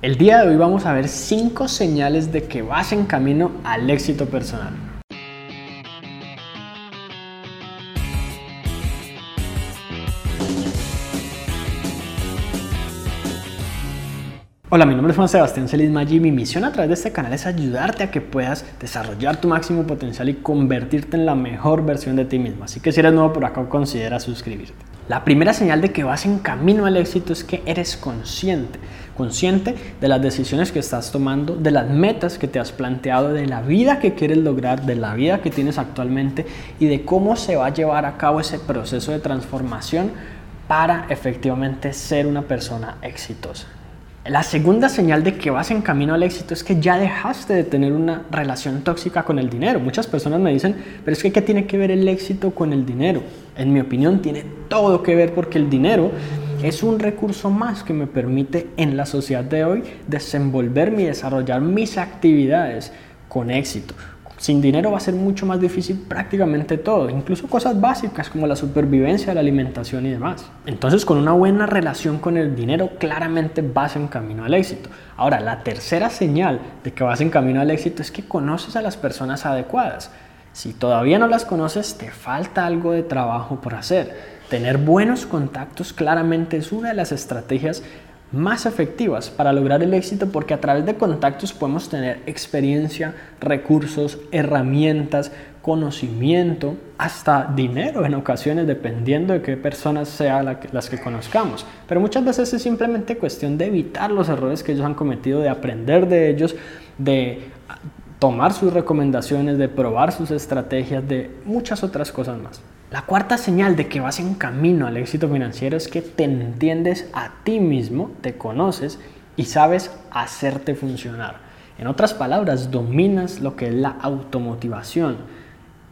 El día de hoy vamos a ver 5 señales de que vas en camino al éxito personal. Hola, mi nombre es Juan Sebastián Celis Maggi y mi misión a través de este canal es ayudarte a que puedas desarrollar tu máximo potencial y convertirte en la mejor versión de ti mismo. Así que si eres nuevo por acá, considera suscribirte. La primera señal de que vas en camino al éxito es que eres consciente, consciente de las decisiones que estás tomando, de las metas que te has planteado, de la vida que quieres lograr, de la vida que tienes actualmente y de cómo se va a llevar a cabo ese proceso de transformación para efectivamente ser una persona exitosa. La segunda señal de que vas en camino al éxito es que ya dejaste de tener una relación tóxica con el dinero. Muchas personas me dicen, pero es que ¿qué tiene que ver el éxito con el dinero? En mi opinión tiene todo que ver porque el dinero es un recurso más que me permite en la sociedad de hoy desenvolverme y desarrollar mis actividades con éxito, sin dinero va a ser mucho más difícil prácticamente todo, incluso cosas básicas como la supervivencia, la alimentación y demás. Entonces, con una buena relación con el dinero, claramente vas en camino al éxito. Ahora, la tercera señal de que vas en camino al éxito es que conoces a las personas adecuadas. Si todavía no las conoces, te falta algo de trabajo por hacer. Tener buenos contactos claramente es una de las estrategias más efectivas para lograr el éxito porque a través de contactos podemos tener experiencia, recursos, herramientas, conocimiento, hasta dinero en ocasiones dependiendo de qué personas sean las que conozcamos. Pero muchas veces es simplemente cuestión de evitar los errores que ellos han cometido, de aprender de ellos, de tomar sus recomendaciones, de probar sus estrategias, de muchas otras cosas más. La cuarta señal de que vas en camino al éxito financiero es que te entiendes a ti mismo, te conoces y sabes hacerte funcionar. En otras palabras, dominas lo que es la automotivación.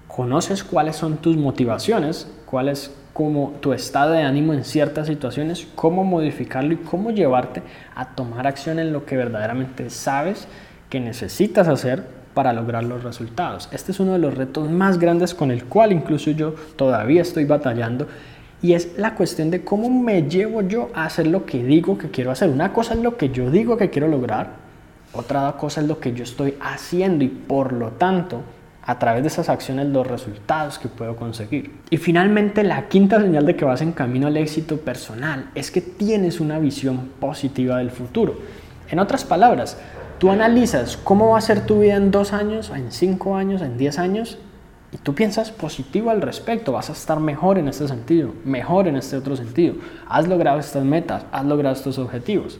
Conoces cuáles son tus motivaciones, cuál es como tu estado de ánimo en ciertas situaciones, cómo modificarlo y cómo llevarte a tomar acción en lo que verdaderamente sabes que necesitas hacer para lograr los resultados. Este es uno de los retos más grandes con el cual incluso yo todavía estoy batallando y es la cuestión de cómo me llevo yo a hacer lo que digo que quiero hacer. Una cosa es lo que yo digo que quiero lograr, otra cosa es lo que yo estoy haciendo y por lo tanto a través de esas acciones los resultados que puedo conseguir. Y finalmente la quinta señal de que vas en camino al éxito personal es que tienes una visión positiva del futuro. En otras palabras, Tú analizas cómo va a ser tu vida en dos años, en cinco años, en diez años, y tú piensas positivo al respecto, vas a estar mejor en este sentido, mejor en este otro sentido. Has logrado estas metas, has logrado estos objetivos.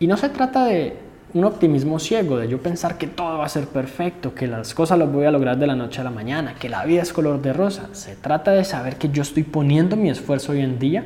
Y no se trata de un optimismo ciego, de yo pensar que todo va a ser perfecto, que las cosas las voy a lograr de la noche a la mañana, que la vida es color de rosa. Se trata de saber que yo estoy poniendo mi esfuerzo hoy en día,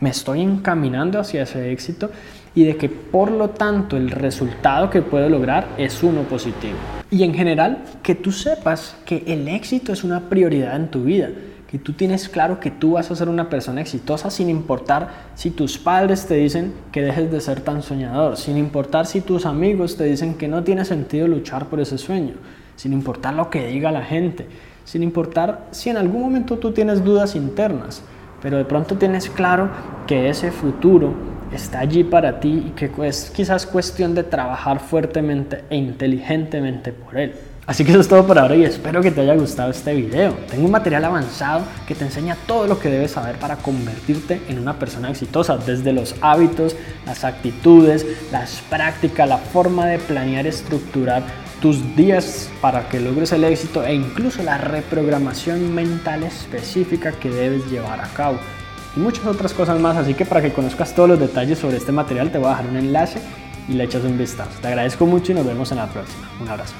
me estoy encaminando hacia ese éxito y de que por lo tanto el resultado que puedo lograr es uno positivo. Y en general, que tú sepas que el éxito es una prioridad en tu vida, que tú tienes claro que tú vas a ser una persona exitosa sin importar si tus padres te dicen que dejes de ser tan soñador, sin importar si tus amigos te dicen que no tiene sentido luchar por ese sueño, sin importar lo que diga la gente, sin importar si en algún momento tú tienes dudas internas, pero de pronto tienes claro que ese futuro está allí para ti y que es quizás cuestión de trabajar fuertemente e inteligentemente por él. Así que eso es todo por ahora y espero que te haya gustado este video. Tengo un material avanzado que te enseña todo lo que debes saber para convertirte en una persona exitosa, desde los hábitos, las actitudes, las prácticas, la forma de planear, estructurar tus días para que logres el éxito e incluso la reprogramación mental específica que debes llevar a cabo y muchas otras cosas más. Así que para que conozcas todos los detalles sobre este material te voy a dejar un enlace y le echas un vistazo. Te agradezco mucho y nos vemos en la próxima. Un abrazo.